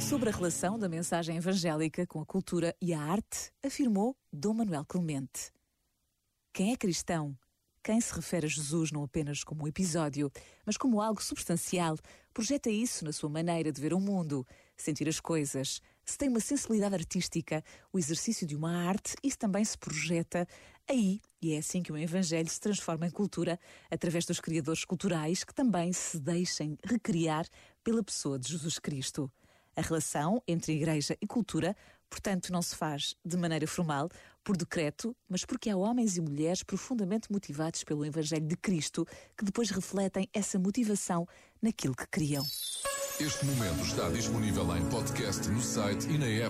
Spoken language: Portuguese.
Sobre a relação da mensagem evangélica com a cultura e a arte, afirmou Dom Manuel Clemente. Quem é cristão, quem se refere a Jesus não apenas como um episódio, mas como algo substancial, projeta isso na sua maneira de ver o mundo, sentir as coisas. Se tem uma sensibilidade artística, o exercício de uma arte, isso também se projeta aí, e é assim que o Evangelho se transforma em cultura, através dos criadores culturais que também se deixem recriar pela pessoa de Jesus Cristo. A relação entre igreja e cultura, portanto, não se faz de maneira formal, por decreto, mas porque há homens e mulheres profundamente motivados pelo Evangelho de Cristo que depois refletem essa motivação naquilo que criam. Este momento está disponível em podcast no site e na app.